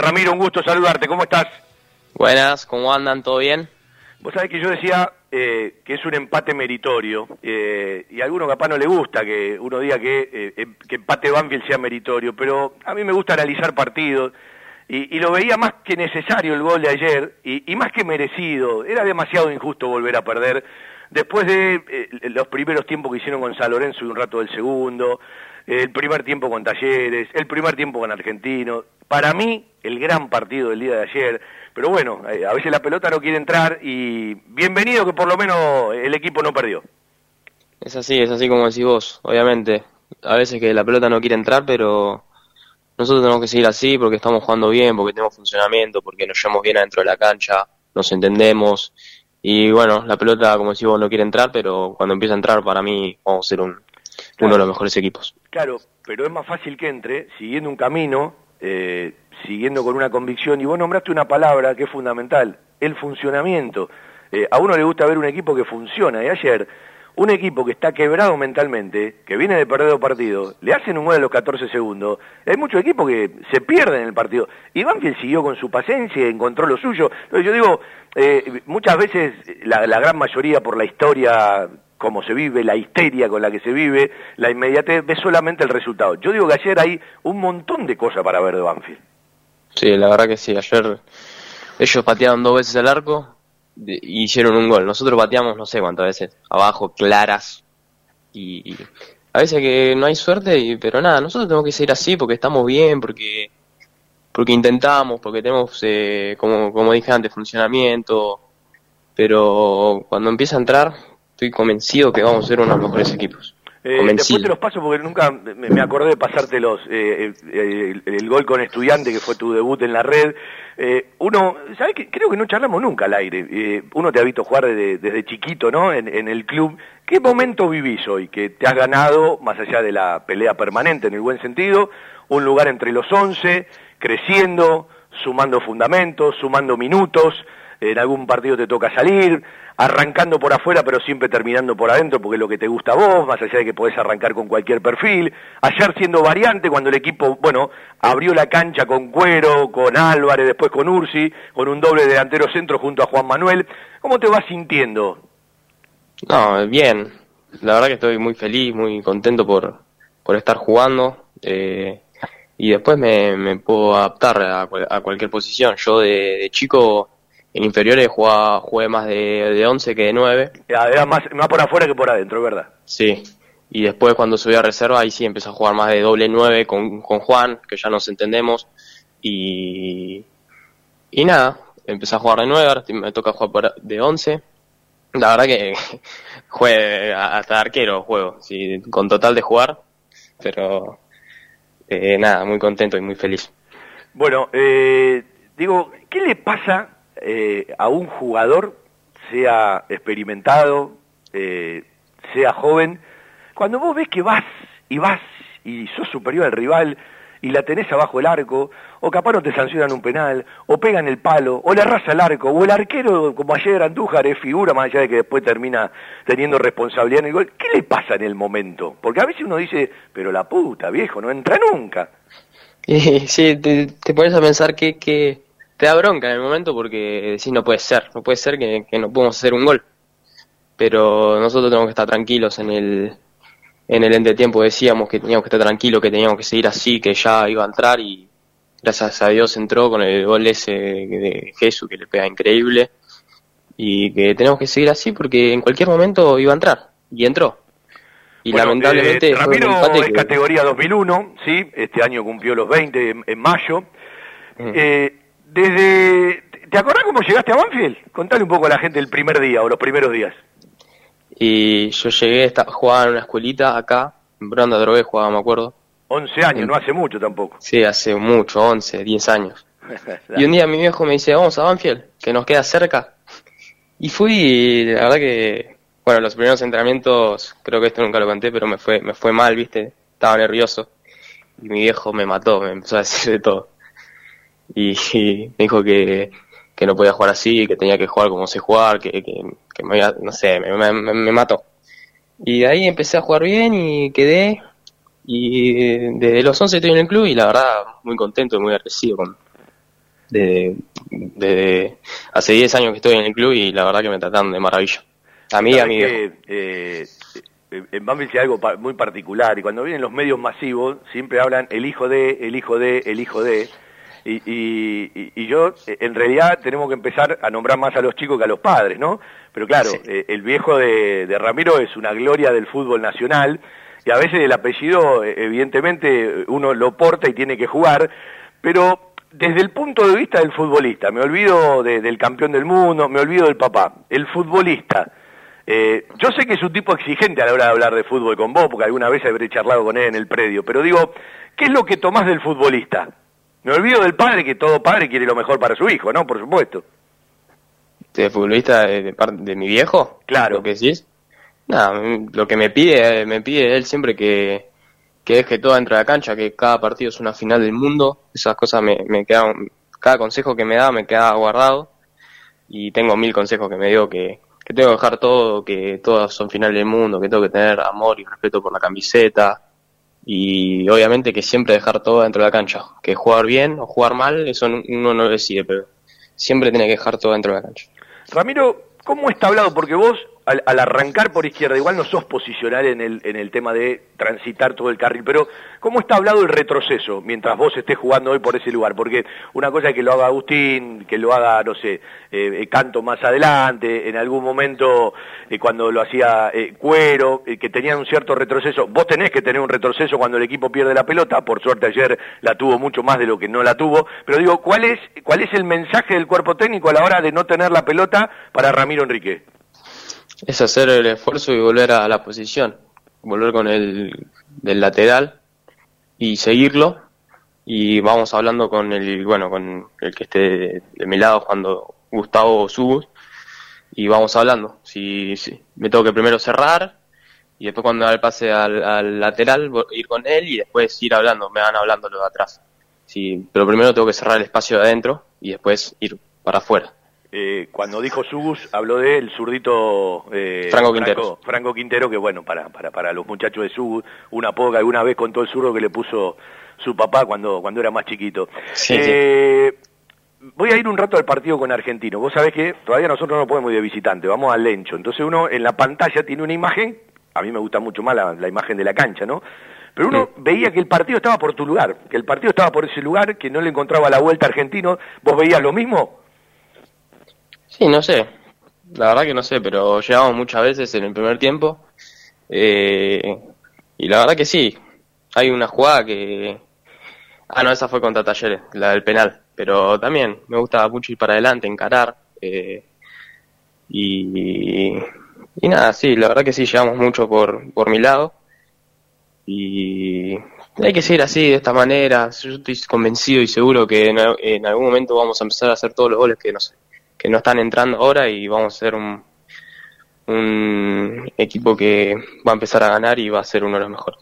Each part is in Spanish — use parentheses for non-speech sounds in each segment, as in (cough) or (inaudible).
Ramiro, un gusto saludarte, ¿cómo estás? Buenas, ¿cómo andan? ¿Todo bien? Vos sabés que yo decía eh, que es un empate meritorio, eh, y a alguno capaz no le gusta que uno diga que, eh, em- que empate Banfield sea meritorio, pero a mí me gusta analizar partidos, y, y lo veía más que necesario el gol de ayer, y, y más que merecido, era demasiado injusto volver a perder, después de eh, los primeros tiempos que hicieron con San Lorenzo y un rato del segundo, el primer tiempo con Talleres, el primer tiempo con Argentino, para mí el gran partido del día de ayer, pero bueno, eh, a veces la pelota no quiere entrar y bienvenido que por lo menos el equipo no perdió. Es así, es así como decís vos, obviamente. A veces que la pelota no quiere entrar, pero nosotros tenemos que seguir así porque estamos jugando bien, porque tenemos funcionamiento, porque nos llevamos bien adentro de la cancha, nos entendemos. Y bueno, la pelota, como decís vos, no quiere entrar, pero cuando empieza a entrar, para mí vamos a ser un, uno de los mejores equipos. Claro, pero es más fácil que entre siguiendo un camino, eh, siguiendo con una convicción, y vos nombraste una palabra que es fundamental, el funcionamiento. Eh, a uno le gusta ver un equipo que funciona, y ayer un equipo que está quebrado mentalmente, que viene de perder dos partidos, le hacen un gol a los 14 segundos, hay muchos equipos que se pierden en el partido, y Banfield siguió con su paciencia, encontró lo suyo, Entonces yo digo, eh, muchas veces la, la gran mayoría por la historia cómo se vive, la histeria con la que se vive, la inmediatez, ve solamente el resultado. Yo digo que ayer hay un montón de cosas para ver de Banfield. Sí, la verdad que sí. Ayer ellos patearon dos veces el arco y hicieron un gol. Nosotros pateamos no sé cuántas veces, abajo, claras. Y, y a veces que no hay suerte, y, pero nada, nosotros tenemos que seguir así porque estamos bien, porque porque intentamos, porque tenemos, eh, como, como dije antes, funcionamiento. Pero cuando empieza a entrar, estoy convencido que vamos a ser uno de los mejores equipos. Eh, después te los paso porque nunca me, acordé de pasártelos. Eh, eh, el, el gol con estudiante, que fue tu debut en la red. Eh, uno, ¿sabes qué? Creo que no charlamos nunca al aire. Eh, uno te ha visto jugar desde, desde chiquito, ¿no? En, en el club. ¿Qué momento vivís hoy? Que te has ganado, más allá de la pelea permanente en el buen sentido, un lugar entre los 11, creciendo, sumando fundamentos, sumando minutos. En algún partido te toca salir, arrancando por afuera pero siempre terminando por adentro porque es lo que te gusta a vos, más allá de que podés arrancar con cualquier perfil. Ayer siendo variante cuando el equipo, bueno, abrió la cancha con Cuero, con Álvarez, después con Ursi, con un doble delantero centro junto a Juan Manuel. ¿Cómo te vas sintiendo? No, bien. La verdad que estoy muy feliz, muy contento por, por estar jugando. eh, y después me, me puedo adaptar a, a cualquier posición. Yo de chico en inferiores jugaba, jugué más de, de 11 que de 9. Era más, más por afuera que por adentro, ¿verdad? Sí. Y después cuando subí a reserva, ahí sí empecé a jugar más de doble 9 con, con Juan, que ya nos entendemos. Y, y nada, empecé a jugar de 9, ahora me toca jugar por- de 11. La verdad que (laughs) juegue hasta arquero juego, sí, con total de jugar, pero eh, nada, muy contento y muy feliz. Bueno, eh, digo, ¿qué le pasa eh, a un jugador, sea experimentado, eh, sea joven, cuando vos ves que vas y vas y sos superior al rival y la tenés abajo el arco, o capaz no te sancionan un penal, o pegan el palo, o le arrasa el arco, o el arquero, como ayer Andújar, es figura, más allá de que después termina teniendo responsabilidad en el gol, ¿qué le pasa en el momento? Porque a veces uno dice, pero la puta, viejo, no entra nunca. (laughs) Sí, te, te pones a pensar que, que te da bronca en el momento porque decís no puede ser, no puede ser que, que no podemos hacer un gol. Pero nosotros tenemos que estar tranquilos en el, en el entretiempo decíamos que teníamos que estar tranquilos, que teníamos que seguir así, que ya iba a entrar y gracias a Dios entró con el gol ese de Jesús que le pega increíble y que tenemos que seguir así porque en cualquier momento iba a entrar y entró. Y Bueno, lamentablemente eh, fue un Ramiro empate es que- categoría 2001, sí, este año cumplió los 20 en, en mayo. Mm. Eh, desde, ¿Te acordás cómo llegaste a Banfield? Contale un poco a la gente el primer día o los primeros días. Y yo llegué, estaba, jugaba en una escuelita acá, en Branda Drogué jugaba, me acuerdo. 11 años, no hace mucho tampoco. Sí, hace mucho, 11, 10 años. (laughs) Y un día mi viejo me dice, vamos a Banfield, que nos queda cerca. Y fui, y la verdad que, bueno, los primeros entrenamientos, creo que esto nunca lo conté, pero me fue, me fue mal, viste, estaba nervioso. Y mi viejo me mató, me empezó a decir de todo. Y, y (laughs) me dijo que, que no podía jugar así, que tenía que jugar como sé jugar, que, que, que me no sé, me, me, me- me mató. Y de ahí empecé a jugar bien y quedé. Y desde los 11 estoy en el club y la verdad muy contento y muy agradecido con, de, de, hace 10 años que estoy en el club y la verdad que me tratan de maravilla. A mí, a mí. Eh, en Banfield hay algo muy particular y cuando vienen los medios masivos siempre hablan el hijo de, el hijo de, el hijo de. Y, y, yo, en realidad, tenemos que empezar a nombrar más a los chicos que a los padres, ¿no? Pero claro, eh, el viejo de, de, Ramiro es una gloria del fútbol nacional y a veces el apellido, eh, evidentemente, uno lo porta y tiene que jugar, pero desde el punto de vista del futbolista, me olvido del campeón del mundo, me olvido del papá, el futbolista. Eh, yo sé que es un tipo exigente a la hora de hablar de fútbol con vos, porque alguna vez habré charlado con él en el predio, pero digo, ¿qué es lo que tomás del futbolista? Me olvido del padre, que todo padre quiere lo mejor para su hijo, ¿no? Por supuesto. ¿De futbolista de, de, mi viejo? Claro. ¿Lo que decís? Nada, lo que me pide, me pide él siempre que, que deje todo dentro de la cancha, que cada partido es una final del mundo, esas cosas me, me quedan, cada consejo que me da me queda guardado y tengo mil consejos que me digo que, que tengo que dejar todo, que todas son finales del mundo, que tengo que tener amor y respeto por la camiseta y obviamente que siempre dejar todo dentro de la cancha, que jugar bien o jugar mal, eso uno no lo decide, pero siempre tiene que dejar todo dentro de la cancha. Ramiro, ¿cómo está hablado? Porque vos al, arrancar por izquierda, igual no sos posicional en el, en el tema de transitar todo el carril, pero ¿cómo está hablado el retroceso mientras vos estés jugando hoy por ese lugar? Porque una cosa es que lo haga Agustín, que lo haga, no sé, eh, Canto más adelante, en algún momento eh, cuando lo hacía eh, Cuero, que tenían un cierto retroceso. Vos tenés que tener un retroceso cuando el equipo pierde la pelota, por suerte ayer la tuvo mucho más de lo que no la tuvo, pero digo, ¿cuál es, cuál es el mensaje del cuerpo técnico a la hora de no tener la pelota para Ramiro Enrique? Es hacer el esfuerzo y volver a la posición, volver con el del lateral y seguirlo. Y vamos hablando con el bueno con el que esté de, mi lado cuando Gustavo Subus y vamos hablando. Si, me tengo que primero cerrar y después cuando da el pase al, lateral ir con él y después ir hablando me van hablando los de atrás. Sí pero primero tengo que cerrar el espacio de adentro y después ir para afuera eh, cuando dijo Subus, habló de el zurdito eh, Franco, Quintero. Franco Quintero, que bueno, para, para, para los muchachos de Subus, una poca alguna vez con todo el zurdo que le puso su papá cuando, cuando era más chiquito. Eh, voy a ir un rato al partido con Argentino. Vos sabés que todavía nosotros no podemos ir de visitante, vamos al Lencho. Entonces uno en la pantalla tiene una imagen, a mí me gusta mucho más la, imagen de la cancha, ¿no? Pero uno veía que el partido estaba por tu lugar, que el partido estaba por ese lugar, que no le encontraba la vuelta argentino. ¿Vos veías lo mismo? Sí, no sé. La verdad que no sé, pero llegamos muchas veces en el primer tiempo. Eh, y la verdad que sí. Hay una jugada que... Ah, no, esa fue contra Talleres, la del penal. Pero también me gusta mucho ir para adelante, encarar. Eh, y, y nada, sí, la verdad que sí, llegamos mucho por, por mi lado. Y hay que seguir así, de esta manera. Yo estoy convencido y seguro que en, algún momento vamos a empezar a hacer todos los goles que nos, que no están entrando ahora y vamos a ser un, un equipo que va a empezar a ganar y va a ser uno de los mejores.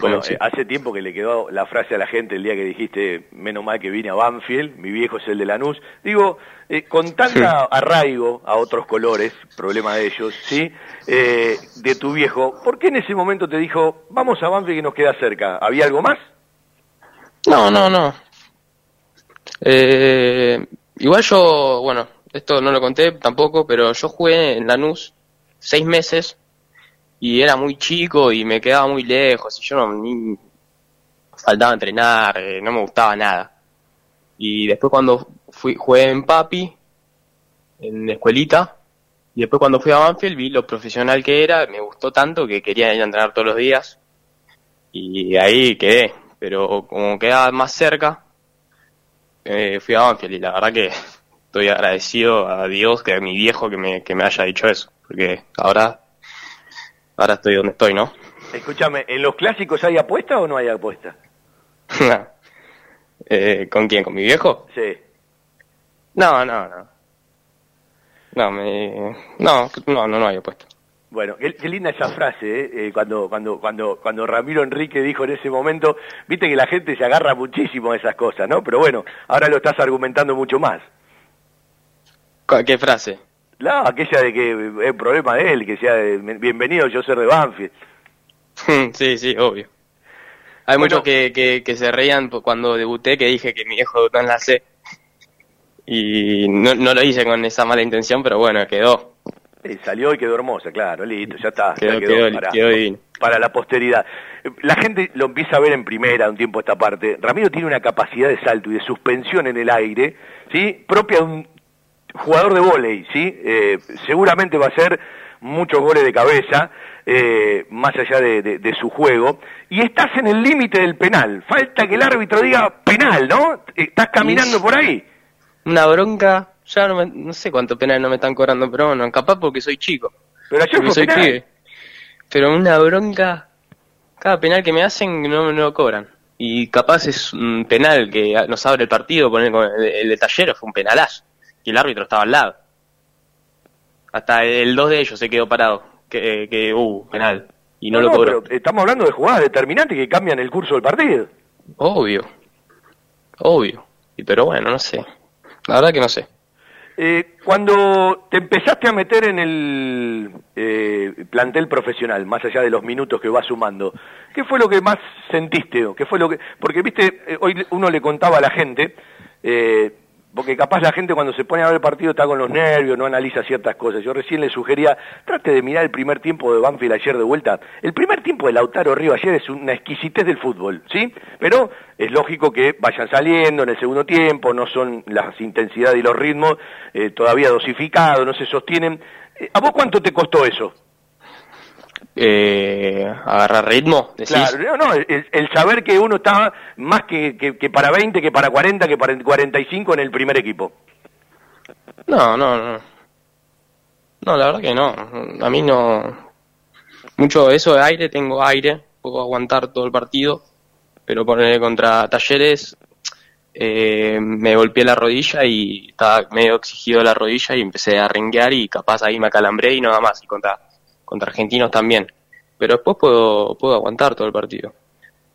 Bueno, eh, hace tiempo que le quedó la frase a la gente el día que dijiste, menos mal que vine a Banfield, mi viejo es el de Lanús. Digo, eh, con tanta arraigo a otros colores, problema de ellos, ¿sí? Eh, de tu viejo, ¿por qué en ese momento te dijo, vamos a Banfield que nos queda cerca? ¿Había algo más? No, no, no. igual yo, bueno, esto no lo conté tampoco, pero yo jugué en Lanús seis meses y era muy chico y me quedaba muy lejos y yo no ni faltaba entrenar, eh, no me gustaba nada. Y después cuando fui jugué en Papi, en la escuelita, y después cuando fui a Banfield vi lo profesional que era, me gustó tanto que quería ir a entrenar todos los días y ahí quedé, pero como quedaba más cerca, eh, fui a Banfield y la verdad que estoy agradecido a Dios que a mi viejo que me, que me haya dicho eso, porque ahora, ahora estoy donde estoy, ¿no? Escúchame, ¿en los clásicos hay apuesta o no hay apuesta? (laughs) eh, ¿Con quién? ¿Con mi viejo? Sí. No, no, no. No, me... no, no, no, no hay apuesta. Bueno, qué, linda esa frase, ¿eh? ¿eh? cuando, cuando, cuando, cuando Ramiro Enrique dijo en ese momento, viste que la gente se agarra muchísimo a esas cosas, ¿no? Pero bueno, ahora lo estás argumentando mucho más. ¿Qué frase? No, aquella de que es problema de él, que sea bienvenido yo ser de Banfield. (laughs) sí, sí, obvio. Hay muchos que, que, se reían cuando debuté, que dije que mi viejo debutó en la C. Y no, no lo hice con esa mala intención, pero bueno, quedó. Y salió y quedó hermosa, claro, listo, ya está. Quedó, ya quedó, para, quedó divino. para la posteridad. La gente lo empieza a ver en primera un tiempo esta parte. Ramiro tiene una capacidad de salto y de suspensión en el aire, ¿sí? Propia de un jugador de vóley, ¿sí? Eh, seguramente va a ser muchos goles de cabeza, eh, más allá de, de- de su juego, y estás en el límite del penal. Falta que el árbitro diga penal, ¿no? Estás caminando por ahí. Una bronca, ya no, me- no sé cuánto penal no me están cobrando, pero bueno, capaz porque soy chico. Pero ayer fue soy penal. pibe. Pero una bronca, cada penal que me hacen no me lo cobran. Y capaz es un penal que nos abre el partido, poner con el, el de Talleres fue un penalazo. Y el árbitro estaba al lado. Hasta el dos de ellos se quedó parado. Que, que uh, penal. Y no, lo cobró. pero estamos hablando de jugadas determinantes que cambian el curso del partido. Obvio. Obvio. Y pero bueno, no sé. La verdad que no sé. Eh, cuando te empezaste a meter en el eh, plantel profesional, más allá de los minutos que vas sumando, ¿qué fue lo que más sentiste? o ¿Qué fue lo que, porque viste, eh, hoy uno le contaba a la gente, eh, porque capaz la gente cuando se pone a ver el partido está con los nervios, no analiza ciertas cosas. Yo recién le sugería, trate de mirar el primer tiempo de Banfield ayer de vuelta. El primer tiempo de Lautaro Río ayer es una exquisitez del fútbol, ¿sí? Pero es lógico que vayan saliendo en el segundo tiempo, no son las intensidades y los ritmos eh, todavía dosificados, no se sostienen. Eh, ¿A vos cuánto te costó eso? Eh, agarrar ritmo, decís. Claro, no, no, el, el saber que uno estaba más que, que, que para 20, que para 40, que para 45 en el primer equipo. No, no, no. No, la verdad que no. A mí no. Mucho de eso de aire, tengo aire, puedo aguantar todo el partido, pero poner contra Talleres eh, me golpeé la rodilla y estaba medio exigido la rodilla y empecé a renguear y capaz ahí me acalambré y nada más. Y contra, contra argentinos también. Pero después puedo, puedo aguantar todo el partido.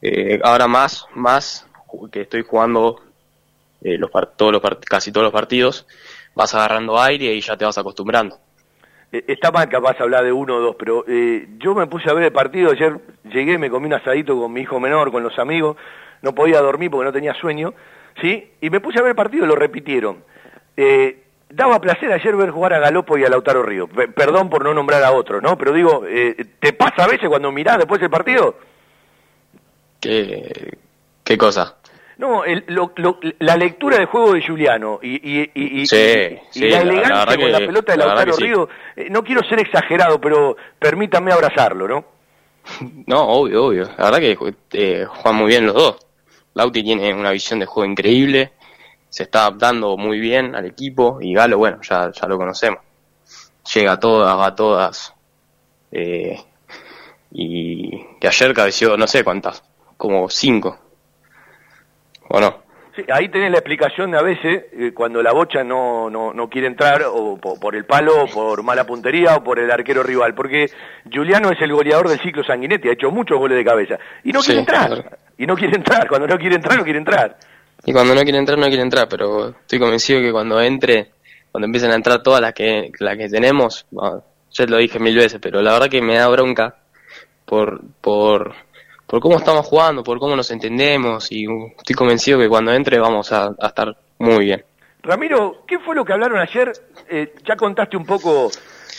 Eh, ahora más, más que estoy jugando eh, los todos los casi todos los partidos, vas agarrando aire y ya te vas acostumbrando. Eh, Está mal capaz hablar de uno o dos, pero eh, yo me puse a ver el partido, ayer llegué, me comí un asadito con mi hijo menor, con los amigos, no podía dormir porque no tenía sueño, ¿sí? Y me puse a ver el partido y lo repitieron. Daba placer ayer ver jugar a Galopo y a Lautaro Río. Pe- Perdón por no nombrar a otro, ¿no? Pero digo, eh, ¿te pasa a veces cuando mirás después el partido? ¿Qué, qué cosa? No, el- lo- lo- la lectura de juego de Juliano y, y- y- y- Sí, y- y sí, la la- la elegancia verdad con la pelota de la Lautaro sí. Río, eh, no quiero ser exagerado, pero permítanme abrazarlo, ¿no? (laughs) No, obvio, obvio. La verdad que eh, juegan muy bien los dos. Lauti tiene una visión de juego increíble, se está adaptando muy bien al equipo y Galo, bueno, ya, ya lo conocemos. Llega a todas, va a todas. Eh, y que ayer cabeció, no sé cuántas, como cinco. ¿O no? Sí, ahí tenés la explicación de a veces eh, cuando la bocha no, no, no quiere entrar o po- por, el palo, o por mala puntería o por el arquero rival, porque Juliano es el goleador del ciclo Sanguinetti, ha hecho muchos goles de cabeza y no Sí, quiere entrar, claro. y no quiere entrar, cuando no quiere entrar no quiere entrar. Y cuando no quiere entrar, no quiere entrar, pero estoy convencido que cuando entre, cuando empiecen a entrar todas las que, las que tenemos, ya lo dije mil veces, pero la verdad que me da bronca por, por, por cómo estamos jugando, por cómo nos entendemos, y estoy convencido que cuando entre vamos a, a estar muy bien. Ramiro, ¿qué fue lo que hablaron ayer? Eh, ya contaste un poco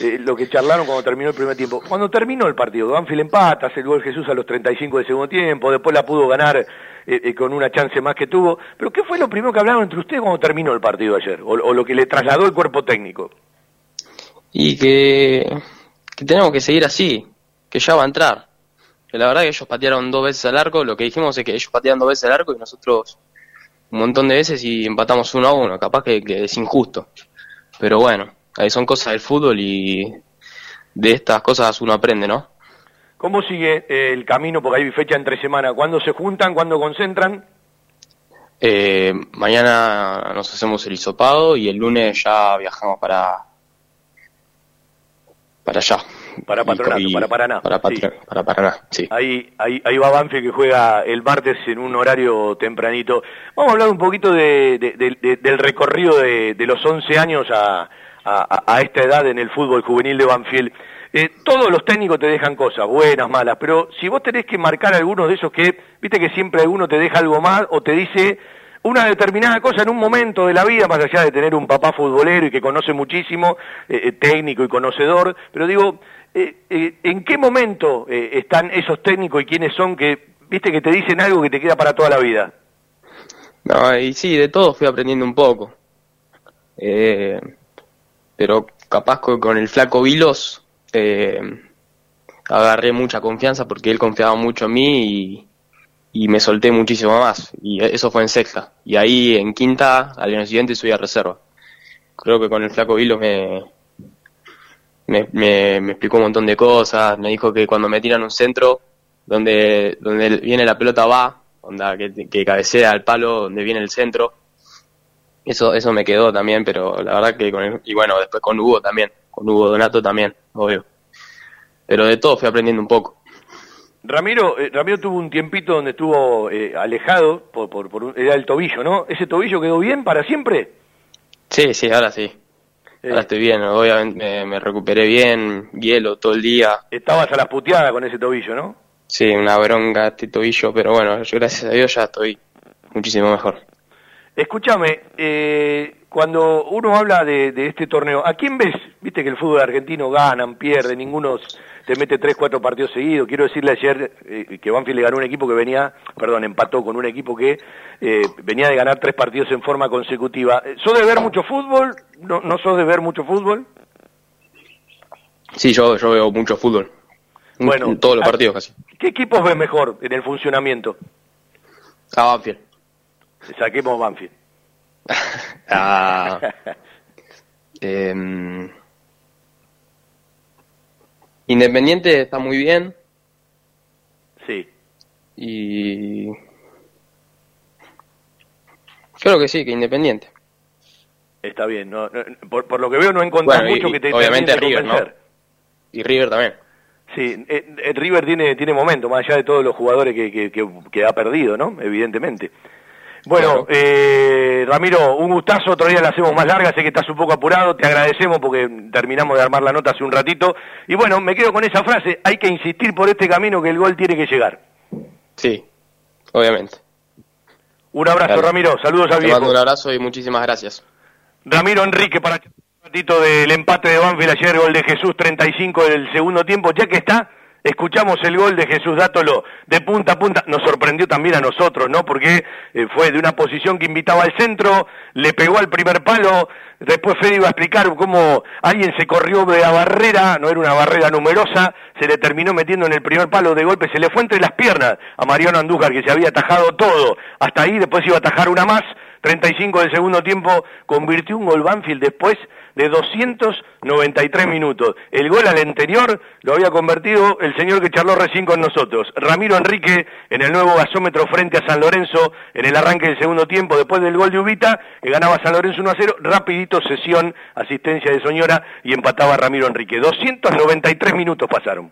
eh, lo que charlaron cuando terminó el primer tiempo. Cuando terminó el partido, Banfield empata, hace el gol Jesús a los 35 del segundo tiempo, después la pudo ganar eh, eh, con una chance más que tuvo. Pero ¿qué fue lo primero que hablaron entre ustedes cuando terminó el partido ayer? O, o lo que le trasladó el cuerpo técnico. Y que, que tenemos que seguir así, que ya va a entrar. Que la verdad que ellos patearon dos veces al arco, lo que dijimos es que ellos patearon dos veces al arco y nosotros un montón de veces y empatamos uno a uno, capaz que, que es injusto. Pero bueno, ahí son cosas del fútbol y de estas cosas uno aprende, ¿no? ¿Cómo sigue eh, el camino? Porque hay fecha entre semana. ¿Cuándo se juntan? ¿Cuándo concentran? Eh, mañana nos hacemos el hisopado y el lunes ya viajamos para para allá. Para Patronato, y- para Paraná, Para, sí. Para Paraná, sí. Ahí, ahí, ahí va Banfield que juega el martes en un horario tempranito. Vamos a hablar un poquito de, de- de- de- del recorrido de, de los 11 años a, a- a esta edad en el fútbol juvenil de Banfield. Eh, todos los técnicos te dejan cosas, buenas, malas, pero si vos tenés que marcar algunos de esos que, viste que siempre alguno te deja algo más o te dice una determinada cosa en un momento de la vida, más allá de tener un papá futbolero y que conoce muchísimo, eh, eh, técnico y conocedor, pero digo, eh, ¿en qué momento están esos técnicos y quiénes son que, viste, que te dicen algo que te queda para toda la vida? No, y sí, de todo fui aprendiendo un poco. pero capaz con el flaco Vilos agarré mucha confianza porque él confiaba mucho en mí y me solté muchísimo más. Y eso fue en sexta. Y ahí en quinta, al año siguiente, subí a reserva. Creo que con el flaco Vilos me, me, me, explicó un montón de cosas. Me dijo que cuando me tiran un centro, donde, donde viene la pelota va, onda, que, que cabecea al palo donde viene el centro. Eso, eso me quedó también, pero la verdad que con y bueno, después con Hugo también, con Hugo Donato también, obvio. Pero de todo fui aprendiendo un poco. Ramiro, eh, Ramiro tuvo un tiempito donde estuvo eh, alejado, por, por, era el tobillo, ¿no? ¿Ese tobillo quedó bien para siempre? Sí, sí, ahora sí. Eh. Ahora estoy bien, obviamente me, recuperé bien, hielo todo el día. Estabas a las puteadas con ese tobillo, ¿no? Sí, una bronca este tobillo, pero bueno, yo gracias a Dios ya estoy muchísimo mejor. Escúchame, cuando uno habla de, de, este torneo, ¿a quién ves? Viste que el fútbol argentino ganan, pierden, ninguno te mete tres, cuatro partidos seguidos. Quiero decirle ayer eh, que Banfield le ganó un equipo que venía, perdón, empató con un equipo que eh, venía de ganar tres partidos en forma consecutiva. ¿Sos de ver mucho fútbol? ¿No, no sos de ver mucho fútbol? Sí, yo, yo veo mucho fútbol. Bueno, todos los partidos casi. ¿Qué equipos ves mejor en el funcionamiento? A Banfield. Saquemos Banfield. (laughs) (laughs) ah, eh, Independiente está muy bien. Sí. Y. Creo que sí, que Independiente. Está bien. No, por, lo que veo, no encontrás mucho que te Obviamente River, Y River también. Sí, eh, eh, River tiene, tiene momento, más allá de todos los jugadores que, que, que ha perdido, ¿no? Evidentemente. Bueno, eh, Ramiro, un gustazo, otro día la hacemos más larga, sé que estás un poco apurado, te agradecemos porque terminamos de armar la nota hace un ratito. Y bueno, me quedo con esa frase, hay que insistir por este camino que el gol tiene que llegar. Sí, obviamente. Un abrazo, Ramiro, saludos al viejo. un abrazo y muchísimas gracias. Ramiro Enrique para un ratito del empate de Banfield ayer, gol de Jesús 35 del segundo tiempo, ya que está Escuchamos el gol de Jesús Dátolo de punta a punta, nos sorprendió también a nosotros, ¿no? Porque eh, fue de una posición que invitaba al centro, le pegó al primer palo, después Fede iba a explicar cómo alguien se corrió de la barrera, no era una barrera numerosa, se le terminó metiendo en el primer palo de golpe, se le fue entre las piernas a Mariano Andújar que se había atajado todo, hasta ahí después iba a atajar una más, 35 del segundo tiempo, convirtió un gol Banfield. Después de 293 minutos. El gol al anterior lo había convertido el señor que charló recién con nosotros, Ramiro Enrique, en el nuevo gasómetro frente a San Lorenzo, en el arranque del segundo tiempo, después del gol de Ubita, que ganaba San Lorenzo 1 a 0, rapidito sesión, asistencia de Soñora y empataba Ramiro Enrique. 293 minutos pasaron.